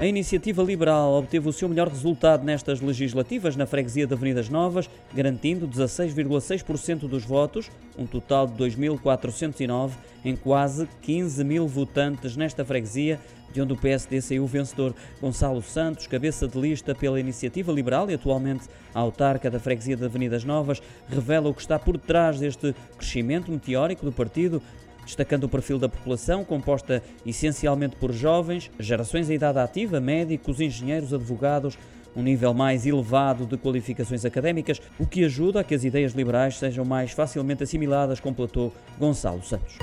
A iniciativa liberal obteve o seu melhor resultado nestas legislativas na freguesia de Avenidas Novas, garantindo 16,6% dos votos, um total de 2.409 em quase 15 mil votantes nesta freguesia, de onde o PSD saiu vencedor. Gonçalo Santos, cabeça de lista pela Iniciativa Liberal e atualmente autarca da freguesia de Avenidas Novas, revela o que está por trás deste crescimento meteórico do partido, destacando o perfil da população, composta essencialmente por jovens, gerações em idade ativa, médicos, engenheiros, advogados, um nível mais elevado de qualificações académicas, o que ajuda a que as ideias liberais sejam mais facilmente assimiladas, completou Gonçalo Santos.